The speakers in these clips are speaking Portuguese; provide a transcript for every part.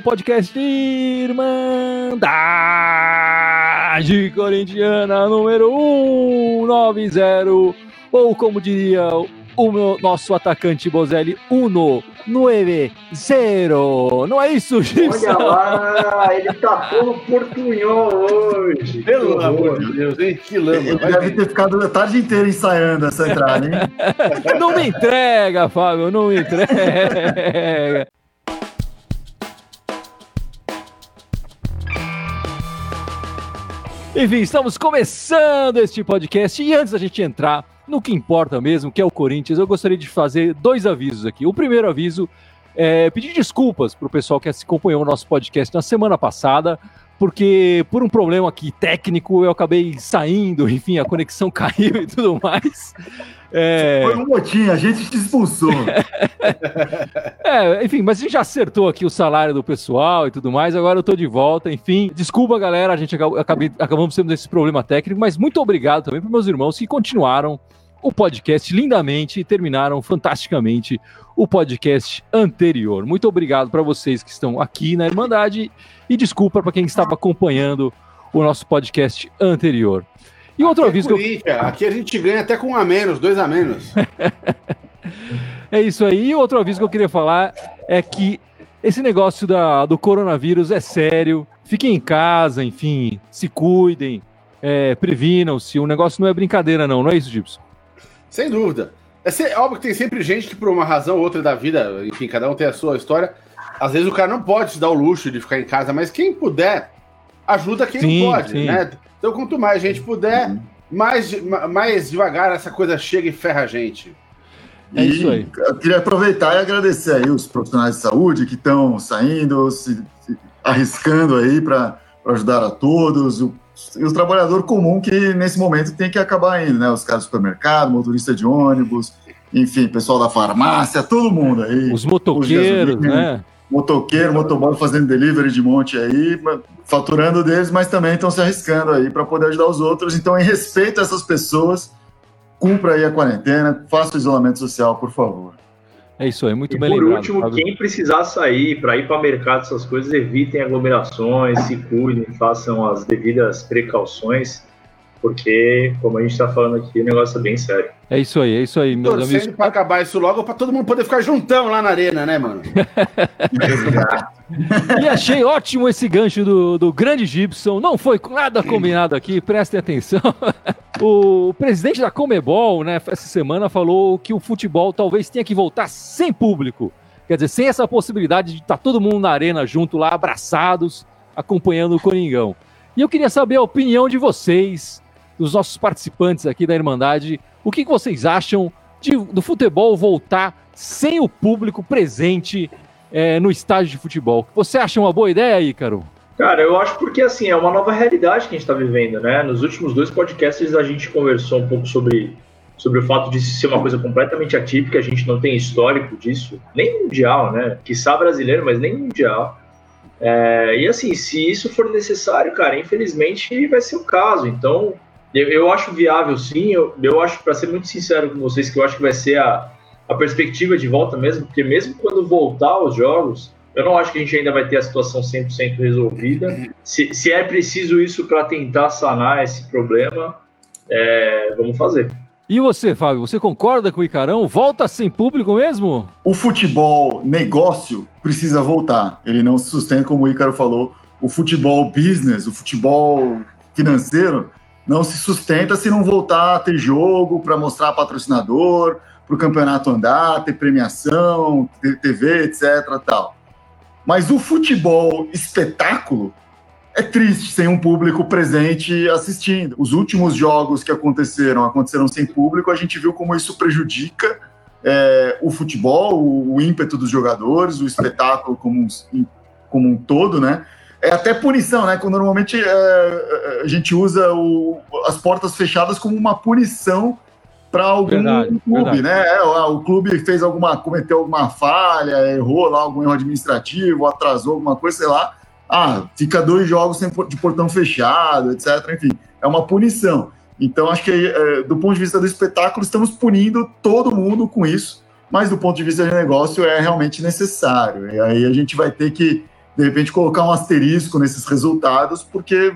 o podcast Irmandade Corintiana número 190, ou como diria o meu, nosso atacante Bozelli, Uno, 9, 0. Não é isso, Gibson? Olha lá, ele tá todo portunhol hoje. Pelo amor de Deus, hein? Que lama. Ele deve ter ficado a tarde inteira ensaiando essa entrada, hein? não me entrega, Fábio, não me entrega. Enfim, estamos começando este podcast e antes da gente entrar no que importa mesmo, que é o Corinthians, eu gostaria de fazer dois avisos aqui. O primeiro aviso é pedir desculpas para o pessoal que acompanhou o nosso podcast na semana passada, porque por um problema aqui técnico eu acabei saindo, enfim, a conexão caiu e tudo mais. É... Foi um motim, a gente te expulsou. é, enfim, mas a gente já acertou aqui o salário do pessoal e tudo mais, agora eu tô de volta, enfim. Desculpa, galera, a gente acabou, acabei, acabamos tendo esse problema técnico, mas muito obrigado também para meus irmãos que continuaram o podcast lindamente e terminaram fantasticamente o podcast anterior. Muito obrigado para vocês que estão aqui na Irmandade e desculpa para quem estava acompanhando o nosso podcast anterior. E outro aqui aviso é que eu... Aqui a gente ganha até com um a menos, dois a menos. é isso aí. E outro aviso que eu queria falar é que esse negócio da, do coronavírus é sério. Fiquem em casa, enfim, se cuidem, é, previnam-se. O negócio não é brincadeira, não, não é isso, Gibson? Sem dúvida. É, ser, é óbvio que tem sempre gente que, por uma razão ou outra da vida, enfim, cada um tem a sua história. Às vezes o cara não pode se dar o luxo de ficar em casa, mas quem puder, ajuda quem sim, não pode, sim. né? Então, quanto mais gente puder, mais, mais devagar essa coisa chega e ferra a gente. É isso aí. Eu queria aproveitar e agradecer aí os profissionais de saúde que estão saindo, se, se arriscando aí para ajudar a todos, o e o trabalhador comum que nesse momento tem que acabar indo, né? Os caras do supermercado, motorista de ônibus, enfim, pessoal da farmácia, todo mundo aí. Os motoqueiros, os né? Motoqueiro, motoboy fazendo delivery de monte aí, faturando deles, mas também estão se arriscando aí para poder ajudar os outros. Então, em respeito a essas pessoas, cumpra aí a quarentena, faça o isolamento social, por favor. É isso aí, muito e bem por lembrado. Por último, quem precisar sair para ir para mercado, essas coisas, evitem aglomerações, se cuidem, façam as devidas precauções, porque, como a gente está falando aqui, o negócio é bem sério. É isso aí, é isso aí, meus Torcendo amigos. para acabar isso logo, para todo mundo poder ficar juntão lá na arena, né, mano? e achei ótimo esse gancho do, do grande Gibson. Não foi nada combinado aqui, prestem atenção. O presidente da Comebol, né, essa semana falou que o futebol talvez tenha que voltar sem público. Quer dizer, sem essa possibilidade de estar tá todo mundo na arena junto lá, abraçados, acompanhando o Coringão. E eu queria saber a opinião de vocês, dos nossos participantes aqui da Irmandade. O que, vocês acham de, do futebol voltar sem o público presente é, no estádio de futebol? Você acha uma boa ideia, Ícaro? Cara, eu acho porque assim, é uma nova realidade que a gente está vivendo, né? Nos últimos dois podcasts a gente conversou um pouco sobre, sobre o fato de ser uma coisa completamente atípica, a gente não tem histórico disso, nem mundial, né? Que sabe brasileiro, mas nem mundial. É, e assim, se isso for necessário, cara, infelizmente vai ser o caso. Então, eu, eu acho viável sim, eu, eu acho, para ser muito sincero com vocês, que eu acho que vai ser a, a perspectiva de volta mesmo, porque mesmo quando voltar os jogos eu não acho que a gente ainda vai ter a situação 100% resolvida. Se, se é preciso isso para tentar sanar esse problema, é, vamos fazer. E você, Fábio, você concorda com o Icarão? Volta sem público mesmo? O futebol negócio precisa voltar. Ele não se sustenta, como o Icaro falou. O futebol business, o futebol financeiro, não se sustenta se não voltar a ter jogo para mostrar patrocinador, para o campeonato andar, ter premiação, ter TV, etc. Tal. Mas o futebol espetáculo é triste sem um público presente assistindo. Os últimos jogos que aconteceram, aconteceram sem público, a gente viu como isso prejudica é, o futebol, o, o, ímpeto dos jogadores, o espetáculo como um, como um todo, né? É até punição, né? Quando normalmente é, a gente usa o, as portas fechadas como uma punição para algum verdade, clube, verdade. né? O clube fez alguma, cometeu alguma falha, errou lá algum erro administrativo, atrasou alguma coisa, sei lá. Ah, fica dois jogos sem, de portão fechado, etc. Enfim, é uma punição. Então, acho que é, do ponto de vista do espetáculo, estamos punindo todo mundo com isso. mas do ponto de vista de negócio é realmente necessário. E aí a gente vai ter que, de repente, colocar um asterisco nesses resultados, porque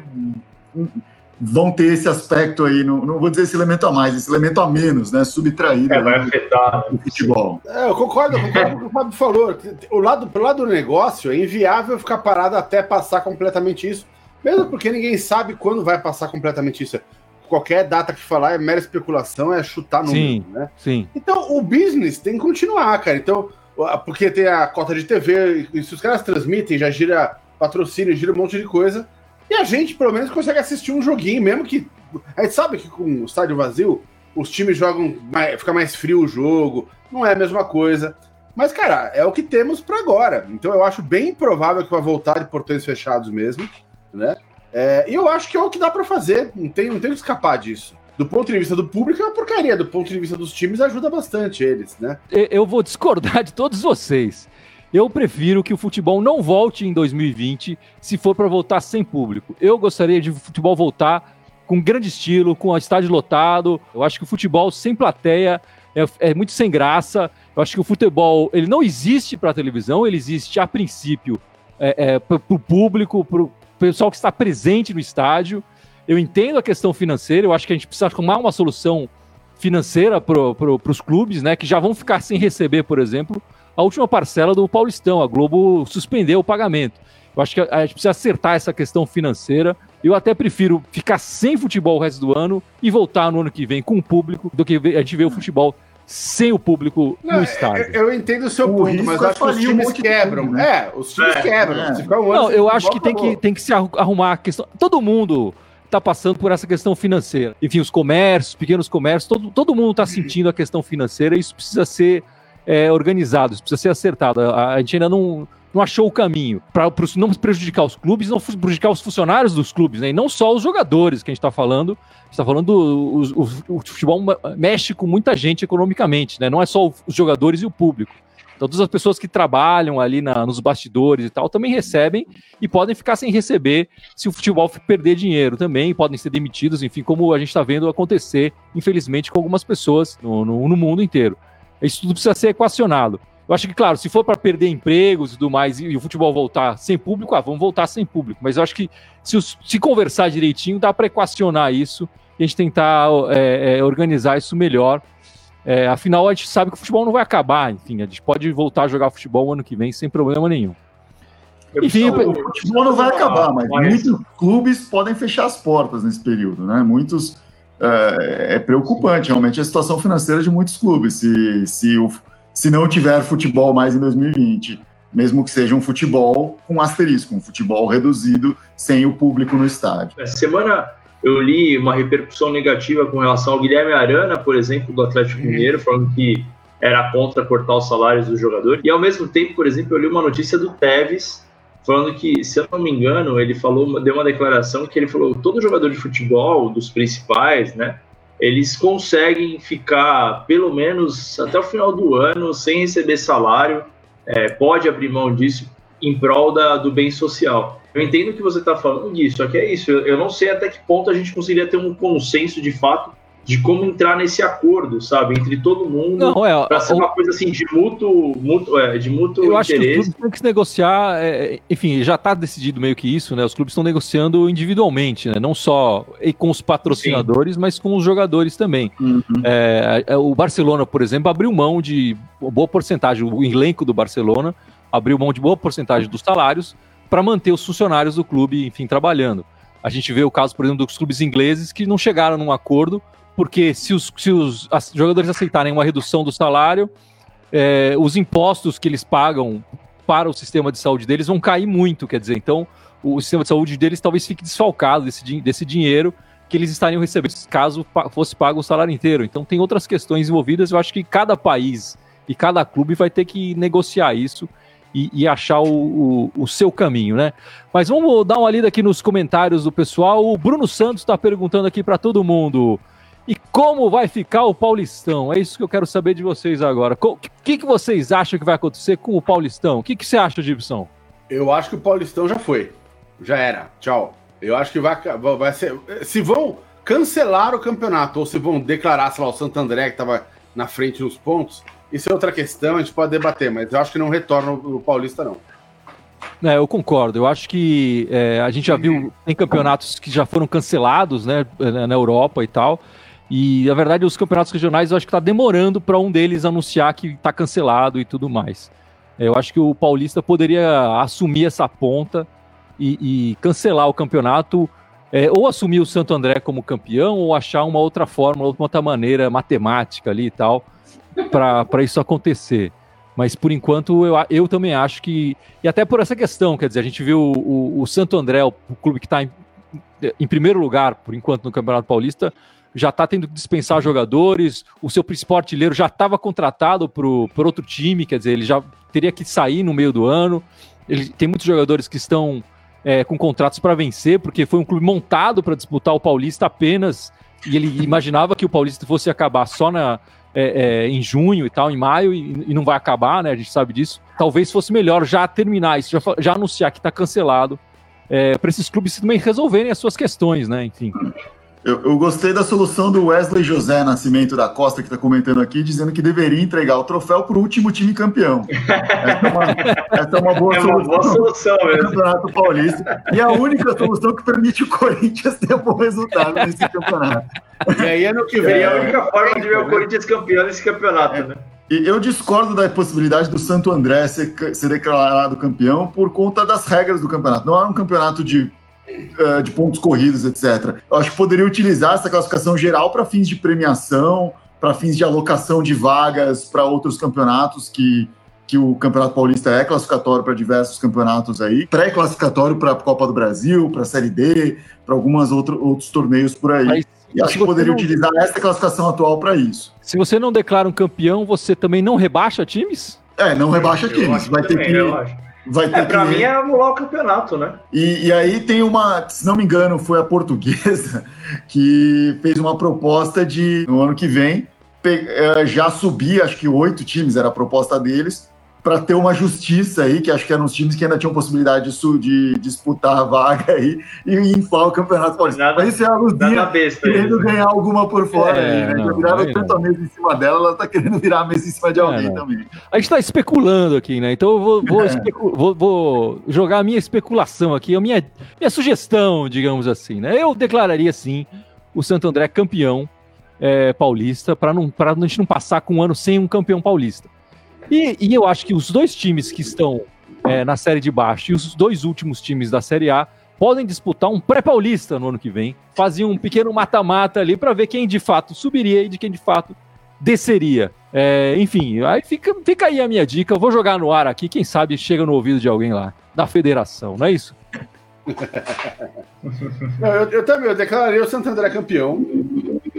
vão ter esse aspecto aí, não, não vou dizer esse elemento a mais, esse elemento a menos, né? Subtraído é, vai afetar o futebol. É, eu concordo, eu concordo com o que o Fábio falou. O lado, pelo lado do negócio, é inviável ficar parado até passar completamente isso. Mesmo porque ninguém sabe quando vai passar completamente isso. Qualquer data que falar é mera especulação, é chutar no sim, né? Sim. Então o business tem que continuar, cara. Então, porque tem a cota de TV, e se os caras transmitem, já gira patrocínio, gira um monte de coisa. E a gente, pelo menos, consegue assistir um joguinho, mesmo que. A gente sabe que com o estádio vazio, os times jogam. Mais, fica mais frio o jogo, não é a mesma coisa. Mas, cara, é o que temos para agora. Então eu acho bem provável que vai voltar de portões fechados mesmo, né? É, e eu acho que é o que dá para fazer. Não tem, não tem que escapar disso. Do ponto de vista do público é uma porcaria, do ponto de vista dos times ajuda bastante eles, né? Eu vou discordar de todos vocês. Eu prefiro que o futebol não volte em 2020 se for para voltar sem público. Eu gostaria de o futebol voltar com grande estilo, com o estádio lotado. Eu acho que o futebol sem plateia é, é muito sem graça. Eu acho que o futebol ele não existe para a televisão, ele existe a princípio é, é, para o público, para o pessoal que está presente no estádio. Eu entendo a questão financeira, eu acho que a gente precisa arrumar uma solução financeira para pro, os clubes, né, que já vão ficar sem receber, por exemplo, a última parcela do Paulistão. A Globo suspendeu o pagamento. Eu acho que a gente precisa acertar essa questão financeira. Eu até prefiro ficar sem futebol o resto do ano e voltar no ano que vem com o público do que a gente ver o futebol sem o público não, no estádio. Eu, eu entendo o seu o ponto, mas é acho que os times um quebram. Né? É, os times é, quebram. É. Um não, eu acho que tem, que tem que se arrumar a questão. Todo mundo está passando por essa questão financeira. Enfim, os comércios, pequenos comércios, todo, todo mundo está sentindo a questão financeira e isso precisa ser é, organizado, isso precisa ser acertado. A, a gente ainda não, não achou o caminho para não prejudicar os clubes, não prejudicar os funcionários dos clubes, né? E não só os jogadores que a gente está falando. A gente está falando do o, o, futebol mexe com muita gente economicamente, né? Não é só os jogadores e o público. Então, todas as pessoas que trabalham ali na, nos bastidores e tal também recebem e podem ficar sem receber se o futebol perder dinheiro também, podem ser demitidos, enfim, como a gente está vendo acontecer, infelizmente, com algumas pessoas no, no, no mundo inteiro. Isso tudo precisa ser equacionado. Eu acho que, claro, se for para perder empregos e tudo mais e, o futebol voltar sem público, ah, vamos voltar sem público. Mas eu acho que se, se conversar direitinho, dá para equacionar isso e a gente tentar é, é, organizar isso melhor. É, afinal, a gente sabe que o futebol não vai acabar. Enfim, a gente pode voltar a jogar futebol ano que vem sem problema nenhum. Enfim, o futebol não vai acabar, mas muitos clubes podem fechar as portas nesse período, né? Muitos é, é, preocupante realmente a situação financeira de muitos clubes. Se, se, o, se não tiver futebol mais em 2020, mesmo que seja um futebol com asterisco, um futebol reduzido, sem o público no estádio. Essa semana eu li uma repercussão negativa com relação ao Guilherme Arana, por exemplo, do Atlético uhum. Mineiro, falando que era contra cortar os salários dos jogadores. E ao mesmo tempo, por exemplo, eu li uma notícia do Tevez falando que, se eu não me engano, ele falou, deu uma declaração que ele falou todo jogador de futebol, dos principais, né, eles conseguem ficar pelo menos até o final do ano sem receber salário, é, pode abrir mão disso em prol da, do bem social. Eu entendo que você está falando disso, só que é isso. Eu, eu não sei até que ponto a gente conseguiria ter um consenso de fato de como entrar nesse acordo, sabe, entre todo mundo, é, para ser uma coisa assim de mútuo, mútuo, é, de mútuo eu interesse. acho que os clubes têm que se negociar, é, enfim, já está decidido meio que isso, né? Os clubes estão negociando individualmente, né? Não só com os patrocinadores, Sim. mas com os jogadores também. Uhum. É, é, o Barcelona, por exemplo, abriu mão de boa porcentagem, o elenco do Barcelona abriu mão de boa porcentagem dos salários para manter os funcionários do clube, enfim, trabalhando. A gente vê o caso, por exemplo, dos clubes ingleses que não chegaram num acordo porque se os, se os jogadores aceitarem uma redução do salário, é, os impostos que eles pagam para o sistema de saúde deles vão cair muito, quer dizer, então o sistema de saúde deles talvez fique desfalcado desse, desse dinheiro que eles estariam recebendo caso fosse pago o salário inteiro. Então tem outras questões envolvidas, eu acho que cada país e cada clube vai ter que negociar isso e, e achar o, o, o, seu caminho, né? Mas vamos dar uma lida aqui nos comentários do pessoal. O Bruno Santos está perguntando aqui para todo mundo. E como vai ficar o Paulistão? É isso que eu quero saber de vocês agora. O que, que vocês acham que vai acontecer com o Paulistão? O que, que você acha, Gibson? Eu acho que o Paulistão já foi. Já era. Tchau. Eu acho que vai, vai ser. Se vão cancelar o campeonato ou se vão declarar, sei lá, o Santo André que estava na frente nos pontos, Isso é outra questão, a gente pode debater, mas eu acho que não retorna o Paulista, não. É, eu concordo. Eu acho que é, a gente já viu tem campeonatos que já foram cancelados, né, na Europa e tal. E na verdade os campeonatos regionais eu acho que está demorando para um deles anunciar que está cancelado e tudo mais. É, eu acho que o Paulista poderia assumir essa ponta e, e cancelar o campeonato, é, ou assumir o Santo André como campeão, ou achar uma outra forma, outra maneira matemática ali e tal, para isso acontecer. Mas por enquanto eu, eu também acho que. E até por essa questão, quer dizer, a gente viu o, o Santo André, o, o clube que está em, em primeiro lugar, por enquanto, no Campeonato Paulista, já está tendo que dispensar jogadores, o seu principal artilheiro já estava contratado por outro time, quer dizer, ele já teria que sair no meio do ano. Ele tem muitos jogadores que estão é, com contratos para vencer, porque foi um clube montado para disputar o Paulista apenas, e ele imaginava que o Paulista fosse acabar só na, é, é, em junho e tal, em maio, e, e, não vai acabar, né? A gente sabe disso. Talvez fosse melhor já terminar isso, já, já anunciar que está cancelado, é, para esses clubes também resolverem as suas questões, né? Enfim. Eu, eu, gostei da solução do Wesley José Nascimento da Costa, que está comentando aqui, dizendo que deveria entregar o troféu para o último time campeão. Essa é uma, essa é uma boa é uma solução. Boa solução mesmo. Campeonato Paulista. E a única solução que permite o Corinthians ter um bom resultado nesse campeonato. E aí, ano que vem, é a única forma de ver o Corinthians campeão nesse campeonato, é. né? E eu discordo da possibilidade do Santo André ser, ser declarado campeão por conta das regras do campeonato. Não é um campeonato de uh, de pontos corridos, etc. Eu acho que poderia utilizar essa classificação geral para fins de premiação, para fins de alocação de vagas para outros campeonatos que, que o Campeonato Paulista é classificatório para diversos campeonatos aí, pré-classificatório para a Copa do Brasil, para a Série D, para alguns outro, outros torneios por aí. Mas, e acho que poderia não... utilizar essa classificação atual para isso. Se você não declara um campeão, você também não rebaixa times? É, não rebaixa times. Vai ter que Vai ter é, pra que... mim é anular o campeonato, né? E, e, aí tem uma, se não me engano, foi a portuguesa que fez uma proposta de, no ano que vem, eh, já subir, acho que oito times era a proposta deles, para ter uma justiça aí, que acho que eram os times que ainda tinham possibilidade de, de disputar a vaga aí e inflar o Campeonato Paulista. Nada, Mas isso é a Luzinha querendo ganhar alguma por fora é, aí, né? Não, Já viraram tanto a mesa em cima dela, ela tá querendo virar a mesa em cima de é, alguém é, também. A gente tá especulando aqui, né? Então eu vou, vou, é. vou, vou, jogar a minha especulação aqui, a minha, minha sugestão, digamos assim, né? Eu declararia sim o Santo André campeão é, paulista, para não, a gente não passar com um ano sem um campeão paulista. E, e eu acho que os dois times que estão é, na série de baixo e os dois últimos times da Série A podem disputar um pré-paulista no ano que vem. Faziam um pequeno mata-mata ali para ver quem de fato subiria e de quem de fato desceria. É, enfim, aí fica, fica aí a minha dica. Eu vou jogar no ar aqui, quem sabe chega no ouvido de alguém lá, da federação, não é isso? eu, eu, também, eu declararia o Santo André campeão.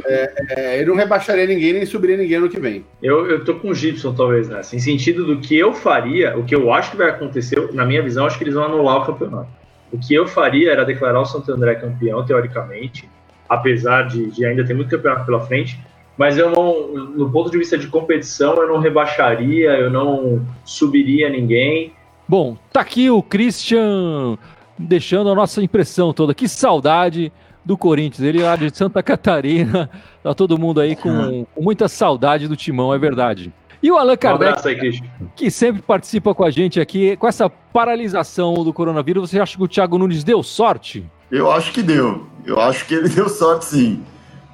É, é, eu não rebaixaria ninguém, nem subiria ninguém no que vem. Eu, eu tô com o Gibson, talvez, né? Em sentido do que eu faria, o que eu acho que vai acontecer, na minha visão, acho que eles vão anular o campeonato. O que eu faria era declarar o Santo André campeão, teoricamente, apesar de, de ainda ter muito campeonato pela frente, mas eu não, no ponto de vista de competição, eu não rebaixaria, eu não subiria ninguém. Bom, tá aqui o Christian deixando a nossa impressão toda. Que saudade do Corinthians. Ele lá de Santa Catarina. Tá todo mundo aí com, com muita saudade do timão, é verdade. E o Allan Kardec, um aí, que sempre participa com a gente aqui, com essa paralisação do coronavírus, você acha que o Thiago Nunes deu sorte? Eu acho que deu. Eu acho que ele deu sorte, sim.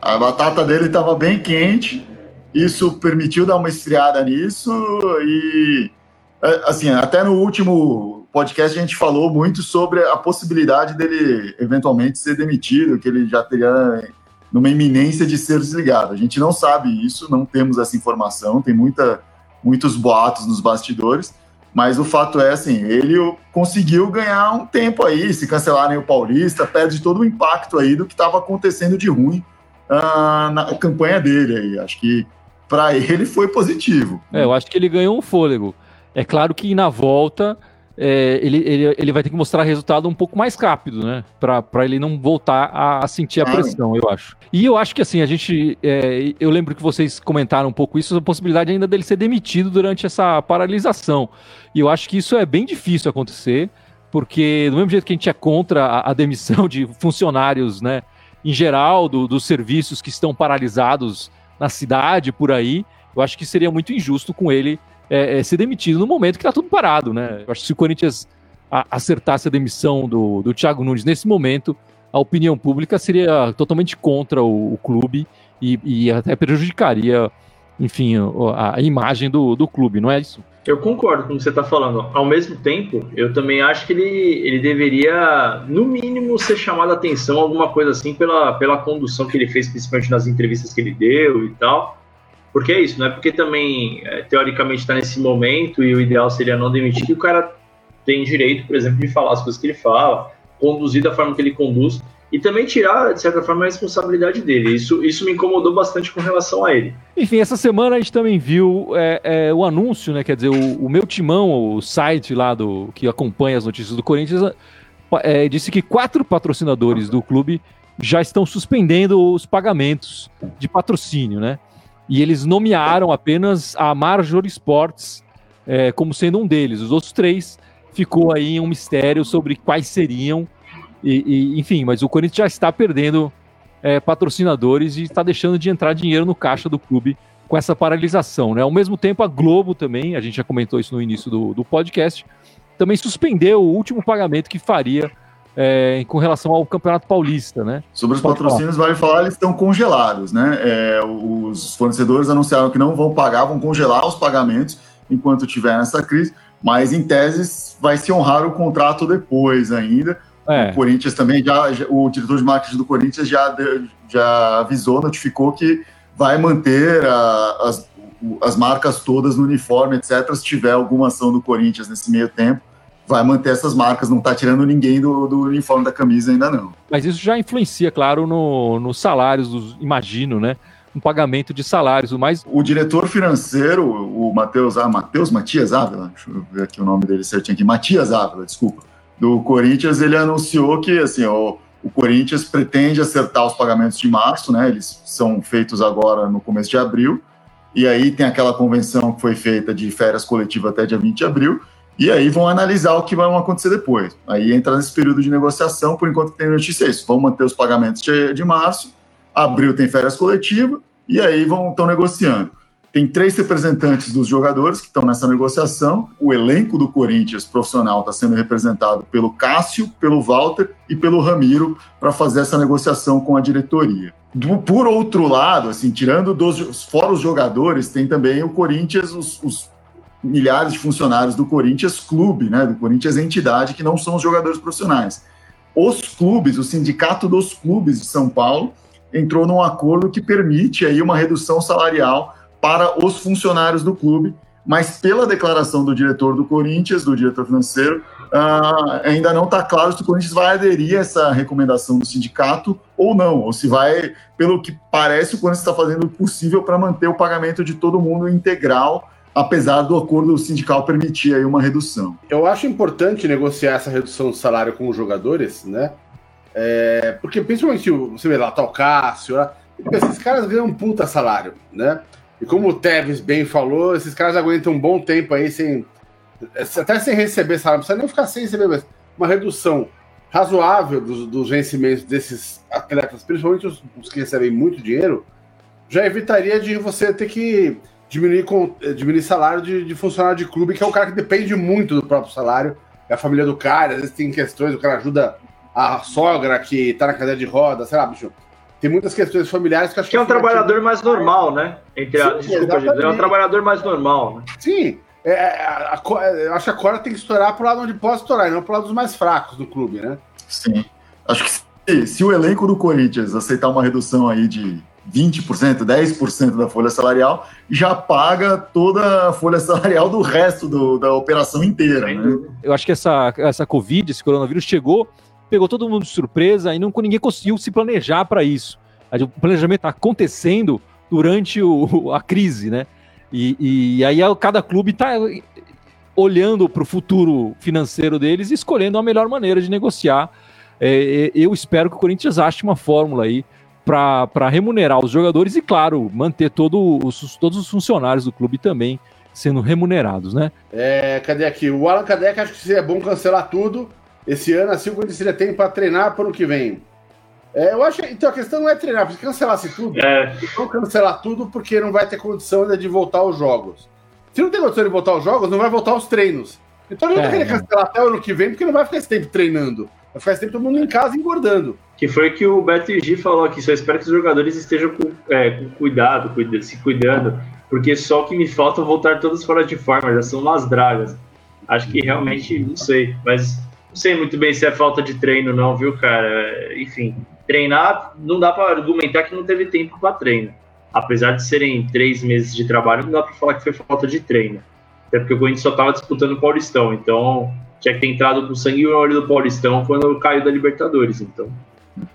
A batata dele estava bem quente, isso permitiu dar uma esfriada nisso e é, assim, até no último podcast a gente falou muito sobre a possibilidade dele eventualmente ser demitido, que ele já teria numa iminência de ser desligado. A gente não sabe isso, não temos essa informação, tem muita, muitos boatos nos bastidores, mas o fato é assim, ele conseguiu ganhar um tempo aí, se cancelarem o Paulista, perde todo o impacto aí do que estava acontecendo de ruim uh, na campanha dele aí. Acho que para ele foi positivo. É, eu acho que ele ganhou um fôlego. É claro que na volta é, ele, ele, ele vai ter que mostrar resultado um pouco mais rápido, né? Para ele não voltar a, a, sentir a pressão, eu acho. E eu acho que assim, a gente. É, eu lembro que vocês comentaram um pouco isso, a possibilidade ainda dele ser demitido durante essa paralisação. E eu acho que isso é bem difícil acontecer, porque do mesmo jeito que a gente é contra a, a demissão de funcionários, né? Em geral, do, dos serviços que estão paralisados na cidade, por aí eu acho que seria muito injusto com ele é, é, ser demitido no momento que tá tudo parado, né? Eu acho que se o Corinthians acertasse a demissão do, do Thiago Nunes nesse momento, a opinião pública seria totalmente contra o, o clube e, e, até prejudicaria, enfim, a, a imagem do, do clube, não é isso? Eu concordo com o que você está falando. Ao mesmo tempo, eu também acho que ele, ele deveria, no mínimo, ser chamado a atenção, alguma coisa assim, pela, pela condução que ele fez, principalmente nas entrevistas que ele deu e tal. Porque é isso, não é porque também, é, teoricamente, está nesse momento e o ideal seria não demitir, que o cara tem direito, por exemplo, de falar as coisas que ele fala, conduzir da forma que ele conduz e também tirar, de certa forma, a responsabilidade dele. Isso, isso me incomodou bastante com relação a ele. Enfim, essa semana a gente também viu é, é, o anúncio, né? Quer dizer, o, o, meu timão, o site lá do que acompanha as notícias do Corinthians, é, disse que quatro patrocinadores do clube já estão suspendendo os pagamentos de patrocínio, né? E eles nomearam apenas a Major Sports é, como sendo um deles. Os outros três ficou aí um mistério sobre quais seriam. E, e enfim, mas o Corinthians já está perdendo é, patrocinadores e está deixando de entrar dinheiro no caixa do clube com essa paralisação. Né? Ao mesmo tempo, a Globo também, a gente já comentou isso no início do, do podcast, também suspendeu o último pagamento que faria é, com relação ao Campeonato Paulista, né? Sobre os patrocínios, vale falar, eles estão congelados, né? É, os fornecedores anunciaram que não vão pagar, vão congelar os pagamentos enquanto tiver essa crise, mas em tese vai se honrar o contrato depois ainda. É. O Corinthians também já, já, o diretor de marketing do Corinthians já, já avisou, notificou que vai manter a, as, as marcas todas no uniforme, etc. Se tiver alguma ação do Corinthians nesse meio tempo, vai manter essas marcas, não está tirando ninguém do, do, uniforme da camisa ainda não. Mas isso já influencia, claro, nos no salários, dos, imagino, né? um pagamento de salários. Mas o diretor financeiro, o Matheus, ah, Matheus Matias Ávila, deixa eu ver aqui o nome dele certinho aqui, Matias Ávila, desculpa, do Corinthians, ele anunciou que assim, o, o Corinthians pretende acertar os pagamentos de março, né? Eles são feitos agora no começo de abril. E aí tem aquela convenção que foi feita de férias coletivas até dia 20 de abril. E aí vão analisar o que vai acontecer depois. Aí entra nesse período de negociação, por enquanto tem notícia isso. Vão manter os pagamentos de, de março Abril tem férias coletivas e aí vão estão negociando. Tem três representantes dos jogadores que estão nessa negociação. O elenco do Corinthians profissional está sendo representado pelo Cássio, pelo Walter e pelo Ramiro para fazer essa negociação com a diretoria. Do, por outro lado, assim, tirando dos fora os jogadores, tem também o Corinthians, os, os milhares de funcionários do Corinthians Clube, né, do Corinthians entidade, que não são os jogadores profissionais. Os clubes, o sindicato dos clubes de São Paulo, entrou num acordo que permite aí uma redução salarial para os funcionários do clube, mas pela declaração do diretor do Corinthians, do diretor financeiro, uh, ainda não está claro se o Corinthians vai aderir a essa recomendação do sindicato ou não, ou se vai, pelo que parece, o Corinthians está fazendo o possível para manter o pagamento de todo mundo integral, apesar do acordo sindical permitir aí uma redução. Eu acho importante negociar essa redução do salário com os jogadores, né? É, porque principalmente você vê lá, tá Cássio, lá, esses caras ganham um puta salário, né? E como o Tevez bem falou, esses caras aguentam um bom tempo aí sem. Até sem receber salário, não precisa nem ficar sem receber, mas uma redução razoável dos, dos vencimentos desses atletas, principalmente os, os, que recebem muito dinheiro, já evitaria de você ter que diminuir, com, diminuir salário de, de funcionário de clube, que é o cara que depende muito do próprio salário, é a família do cara, às vezes tem questões, o cara ajuda a sogra que tá na cadeira de roda, sei lá, bicho. Tem muitas questões familiares que acho que. Que é um trabalhador mais normal, né? Entre Sim, a, desculpa, gente, é um trabalhador mais normal, né? Sim. É, é a, a, eu acho que a Cora tem que estourar pro lado onde pode estourar, e não pro lado dos mais fracos do clube, né? Sim. Acho que se, se o elenco do Corinthians aceitar uma redução aí de 20%, 10% da folha salarial, já paga toda a folha salarial do resto do, da operação inteira. Né? Eu acho que essa, essa Covid, esse coronavírus, chegou pegou todo mundo de surpresa e não, ninguém conseguiu se planejar para isso. O planejamento está acontecendo durante o, a crise, né? E, e aí cada clube está olhando para o futuro financeiro deles e escolhendo a melhor maneira de negociar. É, é eu espero que o Corinthians ache uma fórmula aí para remunerar os jogadores e, claro, manter todo os, todos os funcionários do clube também sendo remunerados, né? É, cadê aqui? O Alan Kardec acho que seria bom cancelar tudo esse ano, assim o Corinthians teria tempo para treinar para o que vem. É, eu acho. Então a questão não é treinar, porque cancelasse tudo. É. Não cancelar tudo porque não vai ter condição ainda de voltar aos jogos. Se não tem condição de voltar aos jogos, não vai voltar aos treinos. Então não é, querer cancelar até o ano que vem, porque não vai ficar esse tempo treinando. Vai ficar esse tempo todo mundo em casa engordando. Que foi que o Beto G falou aqui, só espero que os jogadores estejam com, é, com cuidado, se cuidando, porque só o que me falta é voltar todos fora de forma, já são umas dragas. Acho que realmente, não sei, mas não sei muito bem se é falta de treino não, viu, cara? Enfim, treinar, não dá para argumentar que não teve tempo para treino. Apesar de serem três meses de trabalho, não dá para falar que foi falta de treino. Até porque o Corinthians só estava disputando o Paulistão, então tinha que ter entrado com sangue no olho do Paulistão quando caiu da Libertadores. Então,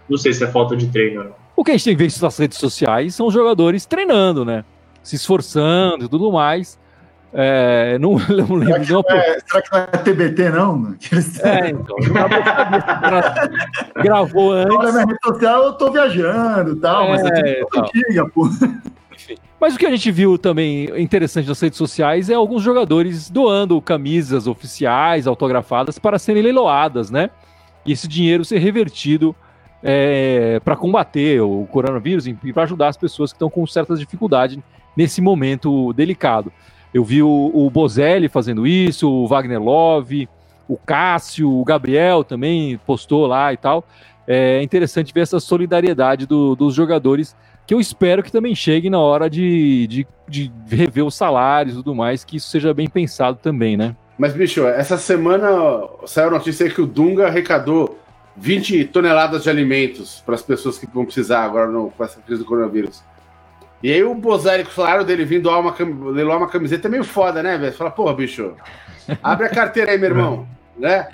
não sei se é falta de treino ou não. O que a gente tem visto nas redes sociais são jogadores treinando, né? Se esforçando e tudo mais. É, não, não lembro. Será que, não é, será que não é TBT, não? É, então. Gravou antes. Olha, na rede social eu tô viajando e tal, é, mas é tudo antiga, pô. Mas o que a gente viu também interessante nas redes sociais é alguns jogadores doando camisas oficiais, autografadas, para serem leiloadas, né? E esse dinheiro ser revertido é, para combater o coronavírus e para ajudar as pessoas que estão com certas dificuldades nesse momento delicado. Eu vi o, o Bozelli fazendo isso, o Wagner Love, o Cássio, o Gabriel também postou lá e tal. É interessante ver essa solidariedade do, dos jogadores, que eu espero que também chegue na hora de, de, de rever os salários e tudo mais, que isso seja bem pensado também, né? Mas, bicho, essa semana saiu a notícia que o Dunga arrecadou 20 toneladas de alimentos para as pessoas que vão precisar agora no, com essa crise do coronavírus. E aí o Bozari, com o salário dele vindo uma, leiloar uma camiseta é meio foda, né, velho? Fala, porra, bicho, abre a carteira aí, meu irmão, né?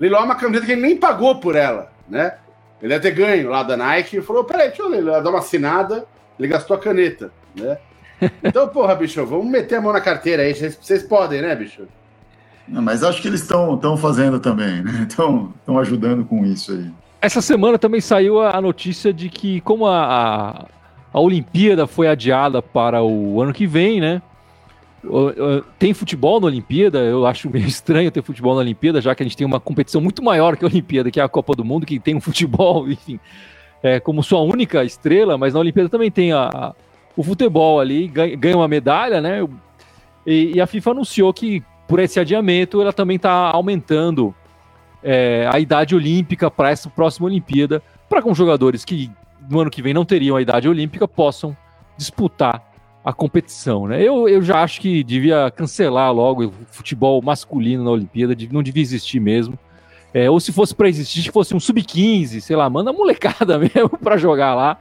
Leiloar uma camiseta que ele nem pagou por ela, né? Ele deve ter ganho lá da Nike e falou, peraí, deixa eu dar uma assinada, ele gastou a caneta, né? Então, porra, bicho, vamos meter a mão na carteira aí, vocês podem, né, bicho? Mas acho que eles estão fazendo também, né? Estão ajudando com isso aí. Essa semana também saiu a notícia de que, como a, a a Olimpíada foi adiada para o ano que vem, né? Tem futebol na Olimpíada, eu acho meio estranho ter futebol na Olimpíada, já que a gente tem uma competição muito maior que a Olimpíada, que é a Copa do Mundo, que tem um futebol, enfim, é, como sua única estrela, mas na Olimpíada também tem a, a o futebol ali, ganha, ganha, uma medalha, né? E, e, a FIFA anunciou que por esse adiamento ela também está aumentando é, a idade olímpica para essa próxima Olimpíada, para com jogadores que no ano que vem não teriam a idade olímpica possam disputar a competição, né? Eu, eu já acho que devia cancelar logo o futebol masculino na Olimpíada, não devia existir mesmo. É, ou se fosse para existir, se fosse um sub-15, sei lá, manda a molecada mesmo para jogar lá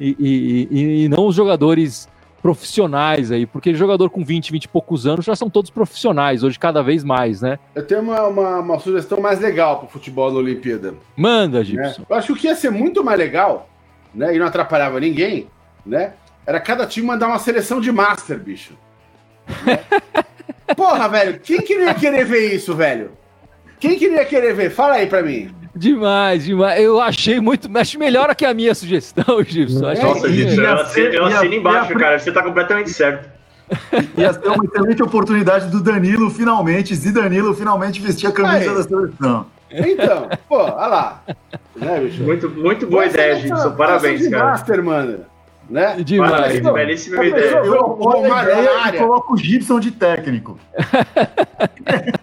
e, e, e, e, não os jogadores profissionais aí, porque jogador com 20, 20 e poucos anos já são todos profissionais, hoje cada vez mais, né? Eu tenho uma, uma, uma sugestão mais legal para o futebol na Olimpíada. Manda, Gibson. Né? Eu acho que o que ia ser muito mais legal né? E não atrapalhava ninguém, né? Era cada time mandar uma seleção de master, bicho. Né? Porra, velho, quem queria querer ver isso, velho? Quem queria querer ver? Fala aí pra mim. Demais, demais. Eu achei muito. Acho melhor que a minha sugestão, Gibson. É, Nossa, Gibson, eu assino, eu assino embaixo, cara. Você tá completamente certo. Ia ser uma excelente oportunidade do Danilo finalmente, Zidanilo finalmente vestir a camisa aí. da seleção. Então, pô, olha lá. Né, muito, muito boa ideia, Gibson. Parabéns, cara. Master, mano. Né? Demais. Parabéns, belíssima ideia. Eu, eu, eu, eu e coloco o Gibson de técnico.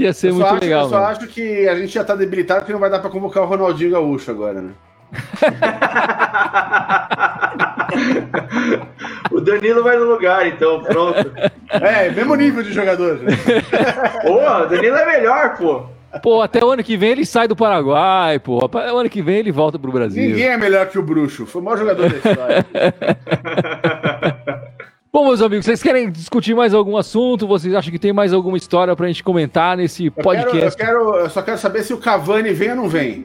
Ia ser muito acho, legal. Eu só mano. acho que a gente já tá debilitado porque não vai dar pra convocar o Ronaldinho Gaúcho agora, né? o Danilo vai no lugar, então, pronto. É, mesmo nível de jogador. Pô, o Danilo é melhor, pô. Pô, até o ano que vem ele sai do Paraguai, pô. Até o ano que vem ele volta pro Brasil. Ninguém é melhor que o Bruxo. Foi o maior jogador da história. Bom, meus amigos, vocês querem discutir mais algum assunto? Vocês acham que tem mais alguma história pra gente comentar nesse podcast? Eu, quero, eu, quero, eu só quero saber se o Cavani vem ou não vem.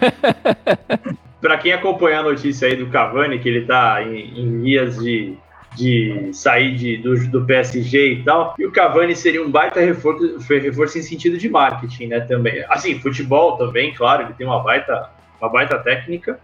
para quem acompanha a notícia aí do Cavani, que ele tá em, em vias de, de sair de, do, do, PSG e tal, e o Cavani seria um baita reforço, reforço em sentido de marketing, né, também. Assim, futebol também, claro, ele tem uma baita, uma baita técnica.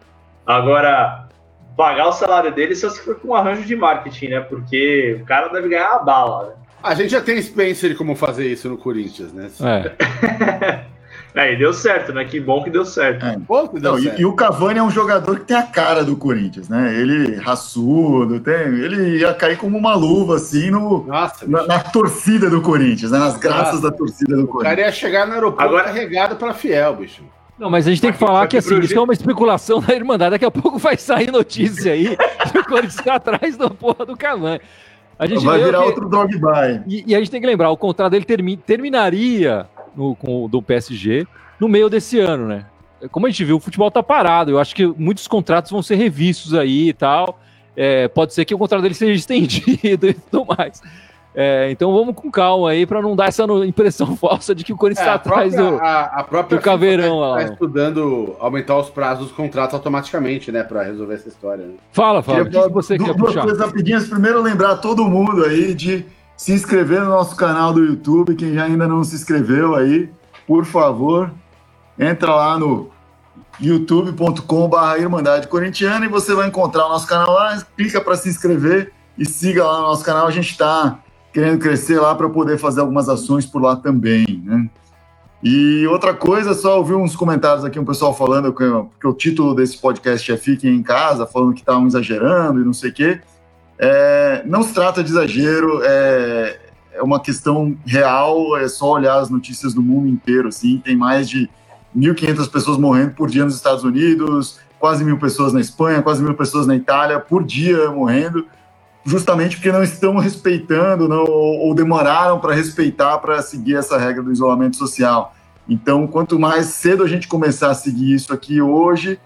Agora, pagar o salário dele só se for com um arranjo de marketing, né, porque o cara deve ganhar a bala, né? A gente já tem Spencer como fazer isso no Corinthians, né? É. É, e deu certo, né? Que bom que deu certo. É. Bom que deu Não, certo. E, e, o Cavani é um jogador que tem a cara do Corinthians, né? Ele raçudo, tem, ele ia cair como uma luva, assim, no, Nossa, na, na, torcida do Corinthians, né? Nas graças Nossa. da torcida do Corinthians. O cara ia chegar no aeroporto Agora... carregado para fiel, bicho. Não, mas a gente tem que falar que assim, isso é uma especulação da Irmandade. Daqui a pouco vai sair notícia aí que o Corinthians está atrás da porra do Cavani. A gente vai virar que... outro dog by. E, e, a gente tem que lembrar, o contrato dele termi... terminaria no, com, do PSG no meio desse ano, né? Como a gente viu, o futebol tá parado. Eu acho que muitos contratos vão ser revistos aí e tal. É, pode ser que o contrato dele seja estendido e tudo mais. É, então vamos com calma aí para não dar essa impressão falsa de que o Corinthians está é, atrás do, a, a própria do caveirão tá. Está estudando aumentar os prazos dos contratos automaticamente, né, para resolver essa história. Né? Fala, fala. O que você quer puxar? Duas coisas rapidinhas. Primeiro, lembrar todo mundo aí de se inscrever no nosso canal do YouTube. Quem já ainda não se inscreveu aí, por favor, entra lá no youtube.com.br Irmandade Corintiana e você vai encontrar o nosso canal lá. Clica para se inscrever e siga lá no nosso canal. A gente está querendo crescer lá para poder fazer algumas ações por lá também, né? E outra coisa, só ouvi uns comentários aqui, um pessoal falando que, que o título desse podcast é Fiquem em Casa, falando que estavam exagerando e não sei o quê. É, não se trata de exagero, é, é uma questão real, é só olhar as notícias do mundo inteiro, assim, tem mais de 1.500 pessoas morrendo por dia nos Estados Unidos, quase mil pessoas na Espanha, quase mil pessoas na Itália por dia morrendo, justamente porque não estão respeitando não, ou demoraram para respeitar para seguir essa regra do isolamento social. Então, quanto mais cedo a gente começar a seguir isso aqui hoje,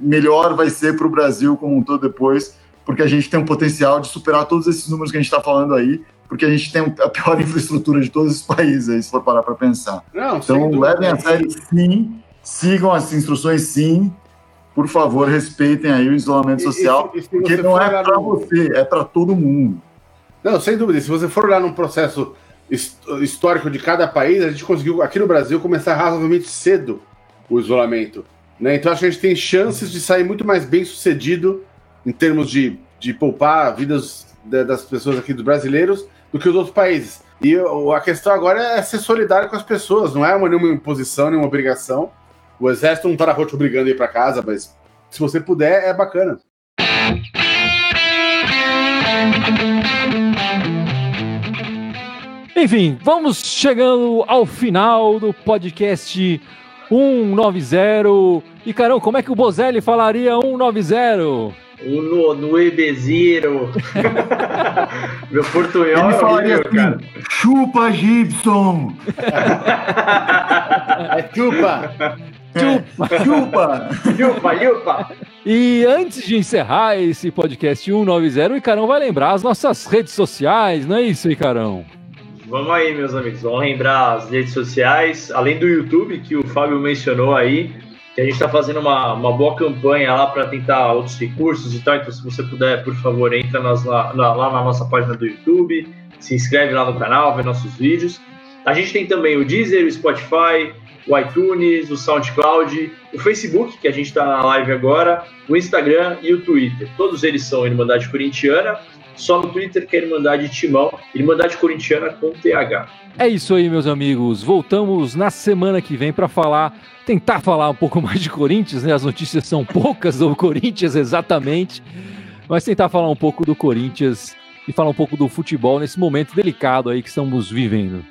melhor vai ser para o Brasil como um todo depois, porque a gente tem um potencial de superar todos esses números que a gente está falando aí, porque a gente tem a pior infraestrutura de todos os países, aí, se for parar para pensar. Não, então, levem a sério sim, sigam as instruções sim, por favor, respeitem aí o isolamento social, e, e, porque não é para no... você, é para todo mundo. Não, sem dúvida. Se você for olhar num processo histórico de cada país, a gente conseguiu, aqui no Brasil, começar razoavelmente cedo o isolamento. Né? Então, acho que a gente tem chances de sair muito mais bem sucedido em termos de, de poupar vidas das pessoas aqui, dos brasileiros, do que os outros países. E a questão agora é ser solidário com as pessoas, não é uma, nenhuma imposição, nenhuma obrigação o exército não tá na rua te obrigando a ir para casa, mas se você puder, é bacana. Enfim, vamos chegando ao final do podcast 190. E caramba, como é que o Bozelli falaria 190? no, no Ebezeiro. Meu portunhol Ele é falaria horrível, assim, cara. Chupa, Gibson! é chupa! Chupa! Chupa! chupa, chupa! E antes de encerrar esse podcast 190, o Icarão vai lembrar as nossas redes sociais, não é isso, Icarão? Vamos aí, meus amigos, vamos lembrar as redes sociais, além do YouTube, que o Fábio mencionou aí, que a gente está fazendo uma, uma boa campanha lá para tentar outros recursos e tal. Então, se você puder, por favor, entra nas, lá, lá na nossa página do YouTube, se inscreve lá no canal, vê nossos vídeos. A gente tem também o Deezer, o Spotify, o iTunes, o SoundCloud, o Facebook, que a gente está na live agora, o Instagram e o Twitter. Todos eles são Irmandade Corintiana. Só no Twitter que é Irmandade Timão, Irmandade Corintiana com TH. É isso aí, meus amigos. Voltamos na semana que vem para falar, tentar falar um pouco mais de Corinthians, né? As notícias são poucas do Corinthians exatamente, mas tentar falar um pouco do Corinthians e falar um pouco do futebol nesse momento delicado aí que estamos vivendo.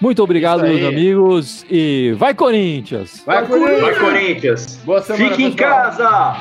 Muito obrigado, meus amigos. E vai, Corinthians! Vai, vai Corinthians! Vai, Corinthians! Boa semana, Fique pessoal. em casa!